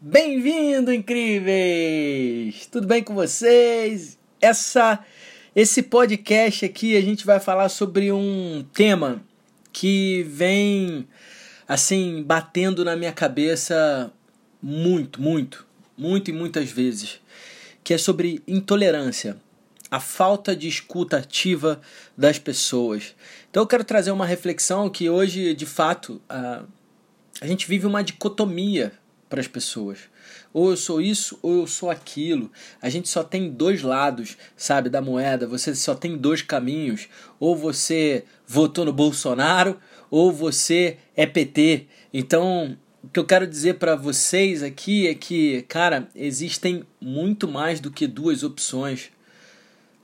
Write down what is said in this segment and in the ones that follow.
Bem-vindo, incríveis! Tudo bem com vocês? Essa esse podcast aqui a gente vai falar sobre um tema que vem assim batendo na minha cabeça muito, muito, muito e muitas vezes, que é sobre intolerância, a falta de escuta ativa das pessoas. Então eu quero trazer uma reflexão que hoje, de fato, a, a gente vive uma dicotomia para as pessoas. Ou eu sou isso ou eu sou aquilo. A gente só tem dois lados, sabe, da moeda. Você só tem dois caminhos. Ou você votou no Bolsonaro ou você é PT. Então, o que eu quero dizer para vocês aqui é que, cara, existem muito mais do que duas opções.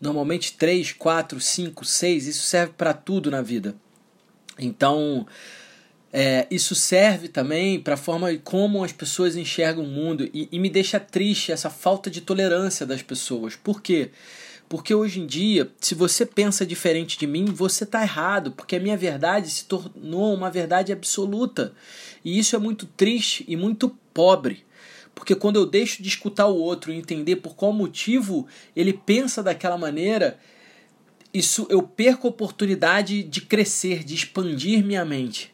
Normalmente três, quatro, cinco, seis. Isso serve para tudo na vida. Então, é, isso serve também para a forma como as pessoas enxergam o mundo e, e, me deixa triste essa falta de tolerância das pessoas. Por quê? Porque hoje em dia, se você pensa diferente de mim, você está errado, porque a minha verdade se tornou uma verdade absoluta. E isso é muito triste e muito pobre. Porque quando eu deixo de escutar o outro e entender por qual motivo ele pensa daquela maneira, isso eu perco a oportunidade de crescer, de expandir minha mente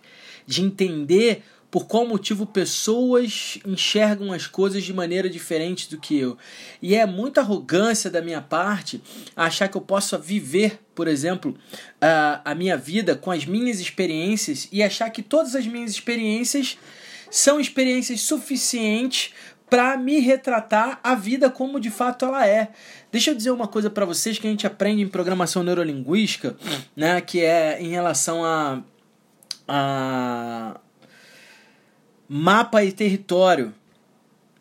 de entender por qual motivo pessoas enxergam as coisas de maneira diferente do que eu. E é muita arrogância da minha parte achar que eu possa viver, por exemplo, a, a minha vida com as minhas experiências e achar que todas as minhas experiências são experiências suficientes para me retratar a vida como de fato ela é. Deixa eu dizer uma coisa para vocês que a gente aprende em programação neurolinguística, né, que é em relação a a mapa e território,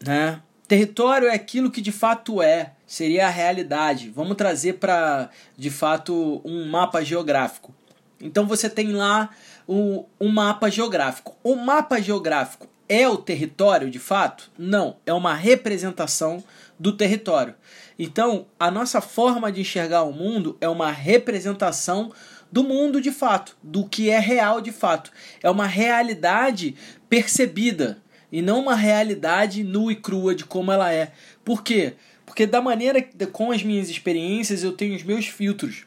né? Território é aquilo que de fato é, seria a realidade. Vamos trazer para de fato um mapa geográfico. Então você tem lá o, um mapa geográfico. O mapa geográfico é o território de fato? Não, é uma representação do território. Então, a nossa forma de enxergar o mundo é uma representação do mundo de fato, do que é real de fato. É uma realidade percebida e não uma realidade nua e crua de como ela é. Por quê? Porque da maneira com as minhas experiências eu tenho os meus filtros.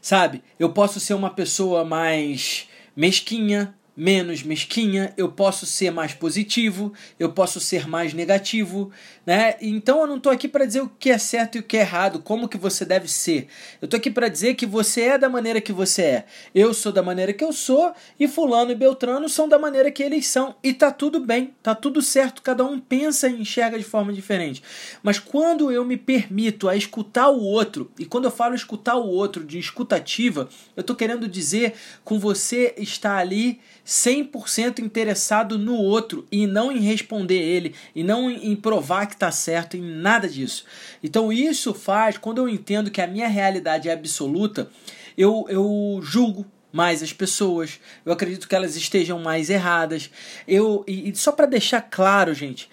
Sabe? Eu posso ser uma pessoa mais mesquinha, menos mesquinha, eu posso ser mais positivo, eu posso ser mais negativo, né? Então eu não estou aqui para dizer o que é certo e o que é errado, como que você deve ser. Eu estou aqui para dizer que você é da maneira que você é. Eu sou da maneira que eu sou e fulano e Beltrano são da maneira que eles são e tá tudo bem, tá tudo certo, cada um pensa e enxerga de forma diferente. Mas quando eu me permito a escutar o outro, e quando eu falo escutar o outro de escutativa, eu estou querendo dizer com você estar ali 100% interessado no outro e não em responder ele e não em provar que está certo em nada disso. Então isso faz, quando eu entendo que a minha realidade é absoluta, eu, eu julgo mais as pessoas, eu acredito que elas estejam mais erradas. Eu e, e só para deixar claro, gente,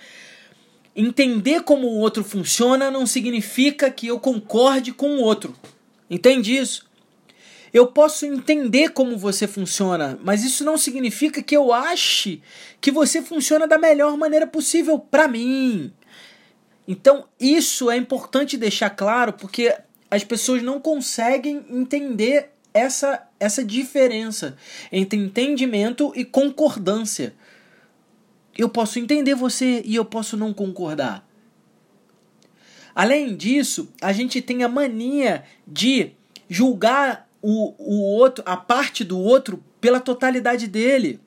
entender como o outro funciona não significa que eu concorde com o outro. Entende isso? Eu posso entender como você funciona, mas isso não significa que eu ache que você funciona da melhor maneira possível para mim. Então, isso é importante deixar claro porque as pessoas não conseguem entender essa, essa diferença entre entendimento e concordância. Eu posso entender você e eu posso não concordar. Além disso, a gente tem a mania de julgar o, o outro, a parte do outro pela totalidade dele.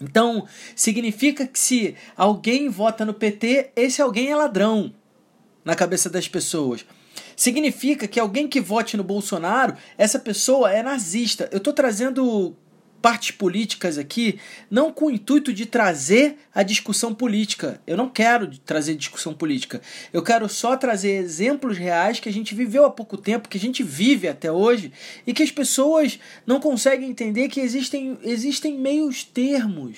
Então, significa que se alguém vota no PT, esse alguém é ladrão na cabeça das pessoas. Significa que alguém que vote no Bolsonaro, essa pessoa é nazista. Eu estou trazendo partes políticas aqui, não com o intuito de trazer a discussão política. Eu não quero trazer discussão política. Eu quero só trazer exemplos reais que a gente viveu há pouco tempo, que a gente vive até hoje e que as pessoas não conseguem entender que existem, existem meios termos.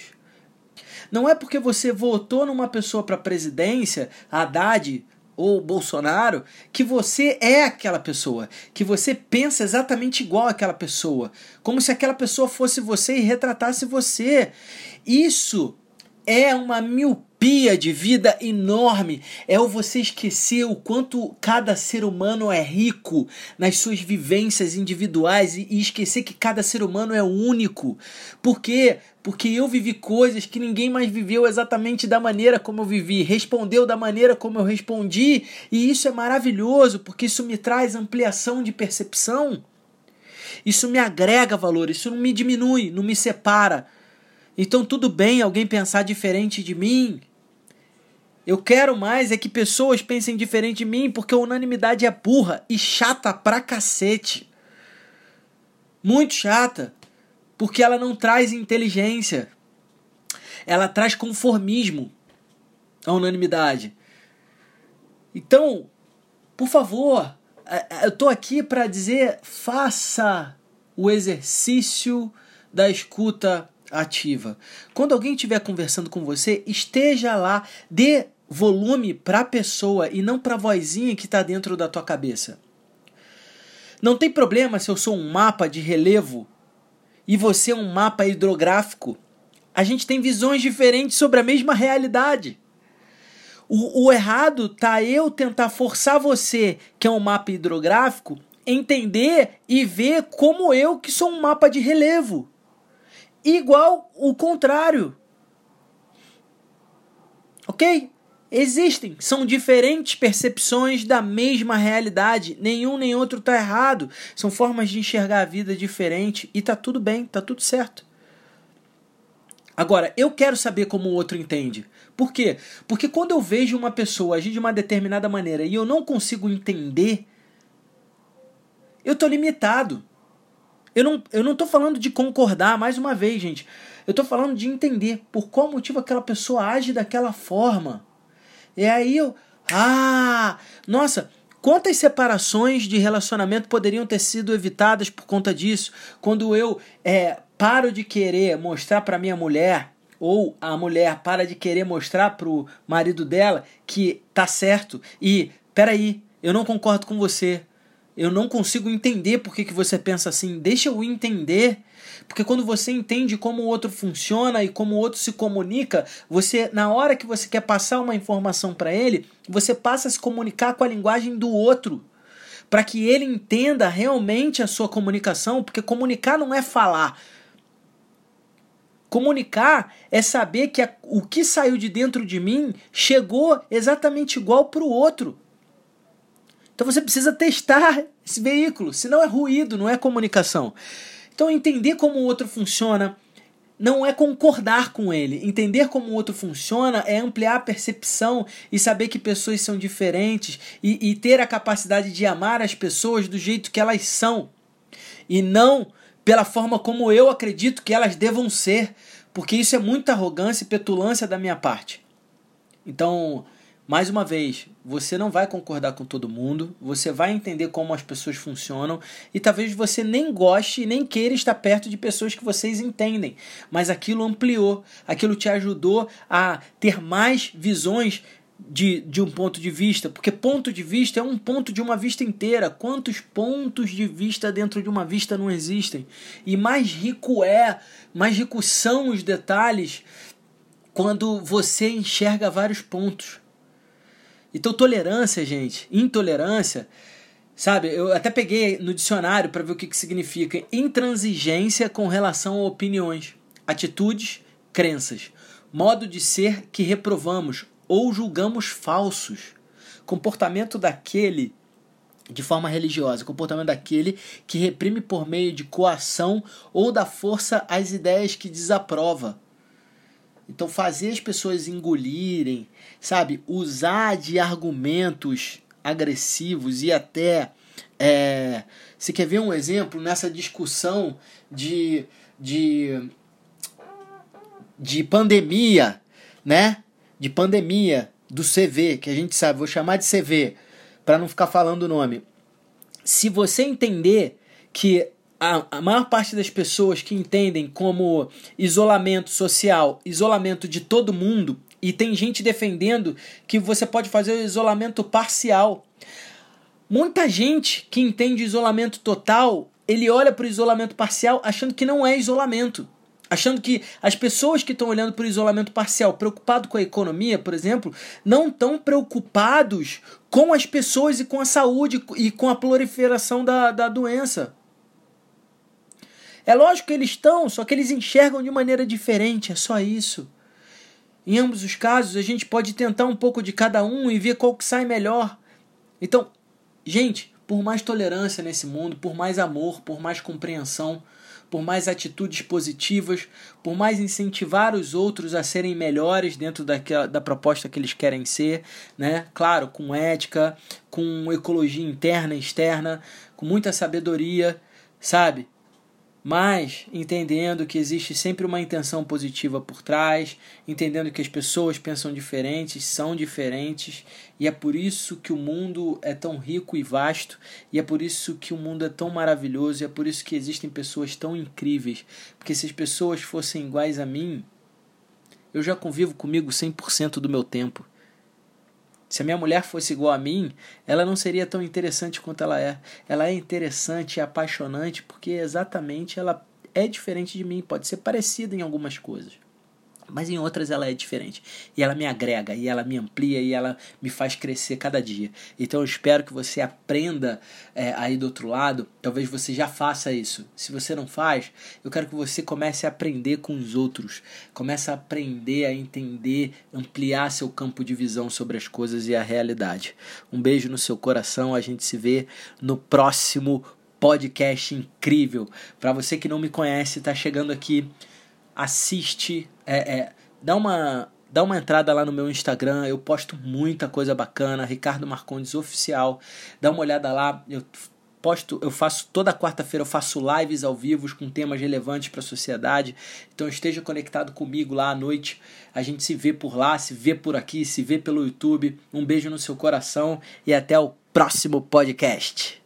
Não é porque você votou numa pessoa para presidência, Haddad, ou Bolsonaro, que você é aquela pessoa, que você pensa exatamente igual àquela pessoa, como se aquela pessoa fosse você e retratasse você. Isso é uma utopia de vida enorme é o você esquecer o quanto cada ser humano é rico nas suas vivências individuais e esquecer que cada ser humano é único. Por quê? Porque eu vivi coisas que ninguém mais viveu exatamente da maneira como eu vivi, respondeu da maneira como eu respondi, e isso é maravilhoso, porque isso me traz ampliação de percepção. Isso me agrega valor, isso não me diminui, não me separa. Então tudo bem alguém pensar diferente de mim. Eu quero mais é que pessoas pensem diferente de mim, porque a unanimidade é burra e chata pra cacete. Muito chata, porque ela não traz inteligência. Ela traz conformismo. A unanimidade. Então, por favor, eu tô aqui para dizer, faça o exercício da escuta ativa. Quando alguém estiver conversando com você, esteja lá, dê volume para a pessoa e não para a vozinha que está dentro da tua cabeça. Não tem problema se eu sou um mapa de relevo e você é um mapa hidrográfico. A gente tem visões diferentes sobre a mesma realidade. O, o errado tá eu tentar forçar você, que é um mapa hidrográfico, entender e ver como eu, que sou um mapa de relevo igual o contrário. Ok? Existem, são diferentes percepções da mesma realidade. Nenhum nem outro está errado. São formas de enxergar a vida diferente e tá tudo bem, tá tudo certo. Agora, eu quero saber como o outro entende. Por quê? Porque quando eu vejo uma pessoa agir de uma determinada maneira e eu não consigo entender, eu tô limitado. Eu não, eu não tô falando de concordar, mais uma vez, gente. Eu tô falando de entender por qual motivo aquela pessoa age daquela forma. E aí eu. Ah! Nossa! Quantas separações de relacionamento poderiam ter sido evitadas por conta disso? Quando eu é, paro de querer mostrar para minha mulher, ou a mulher para de querer mostrar pro marido dela que tá certo e, peraí, eu não concordo com você, eu não consigo entender por que, que você pensa assim. Deixa eu entender. Porque quando você entende como o outro funciona e como o outro se comunica, você, na hora que você quer passar uma informação para ele, você passa a se comunicar com a linguagem do outro. Para que ele entenda realmente a sua comunicação, porque comunicar não é falar. Comunicar é saber que a, o que saiu de dentro de mim chegou exatamente igual para o outro. Então você precisa testar esse veículo, senão é ruído, não é comunicação. Então entender como o outro funciona não é concordar com ele. Entender como o outro funciona é ampliar a percepção e saber que pessoas são diferentes e, e ter a capacidade de amar as pessoas do jeito que elas são e não pela forma como eu acredito que elas devam ser, porque isso é muita arrogância e petulância da minha parte. Então, mais uma vez, você não vai concordar com todo mundo, você vai entender como as pessoas funcionam e talvez você nem goste e nem queira estar perto de pessoas que vocês entendem, mas aquilo ampliou, aquilo te ajudou a ter mais visões de, de um ponto de vista, porque ponto de vista é um ponto de uma vista inteira. Quantos pontos de vista dentro de uma vista não existem? E mais rico é, mais ricos são os detalhes quando você enxerga vários pontos. Então, tolerância, gente, intolerância, sabe? Eu até peguei no dicionário para ver o que, que significa intransigência com relação a opiniões, atitudes, crenças, modo de ser que reprovamos ou julgamos falsos, comportamento daquele de forma religiosa, comportamento daquele que reprime por meio de coação ou da força as ideias que desaprova então, fazer as pessoas engolirem, sabe? Usar de argumentos agressivos e até. É, você quer ver um exemplo nessa discussão de, de, de pandemia, né? De pandemia do CV, que a gente sabe, vou chamar de CV, para não ficar falando o nome. Se você entender que a, a maior parte das pessoas que entendem como isolamento social, isolamento de todo mundo, e tem gente defendendo que você pode fazer o isolamento parcial. Muita gente que entende isolamento total, ele olha para o isolamento parcial achando que não é isolamento. achando que as pessoas que estão olhando para o isolamento parcial, preocupado com a economia, por exemplo, não estão preocupados com as pessoas e com a saúde e com a proliferação da, da doença. É lógico que eles estão, só que eles enxergam de maneira diferente, é só isso. Em ambos os casos, a gente pode tentar um pouco de cada um e ver qual que sai melhor. Então, gente, por mais tolerância nesse mundo, por mais amor, por mais compreensão, por mais atitudes positivas, por mais incentivar os outros a serem melhores dentro daquela, da proposta que eles querem ser, né? Claro, com ética, com ecologia interna e externa, com muita sabedoria, sabe? Mas entendendo que existe sempre uma intenção positiva por trás, entendendo que as pessoas pensam diferentes, são diferentes, e é por isso que o mundo é tão rico e vasto, e é por isso que o mundo é tão maravilhoso, e é por isso que existem pessoas tão incríveis, porque se as pessoas fossem iguais a mim, eu já convivo comigo 100% do meu tempo. Se a minha mulher fosse igual a mim, ela não seria tão interessante quanto ela é. Ela é interessante e apaixonante porque exatamente ela é diferente de mim, pode ser parecida em algumas coisas mas em outras ela é diferente. E ela me agrega, e ela me amplia, e ela me faz crescer cada dia. Então eu espero que você aprenda é, aí do outro lado. Talvez você já faça isso. Se você não faz, eu quero que você comece a aprender com os outros. Comece a aprender a entender, ampliar seu campo de visão sobre as coisas e a realidade. Um beijo no seu coração. A gente se vê no próximo podcast incrível. Para você que não me conhece, está chegando aqui assiste, é, é, dá uma dá uma entrada lá no meu Instagram, eu posto muita coisa bacana, Ricardo Marcondes oficial. Dá uma olhada lá, eu posto, eu faço toda quarta-feira eu faço lives ao vivo com temas relevantes para a sociedade. Então esteja conectado comigo lá à noite. A gente se vê por lá, se vê por aqui, se vê pelo YouTube. Um beijo no seu coração e até o próximo podcast.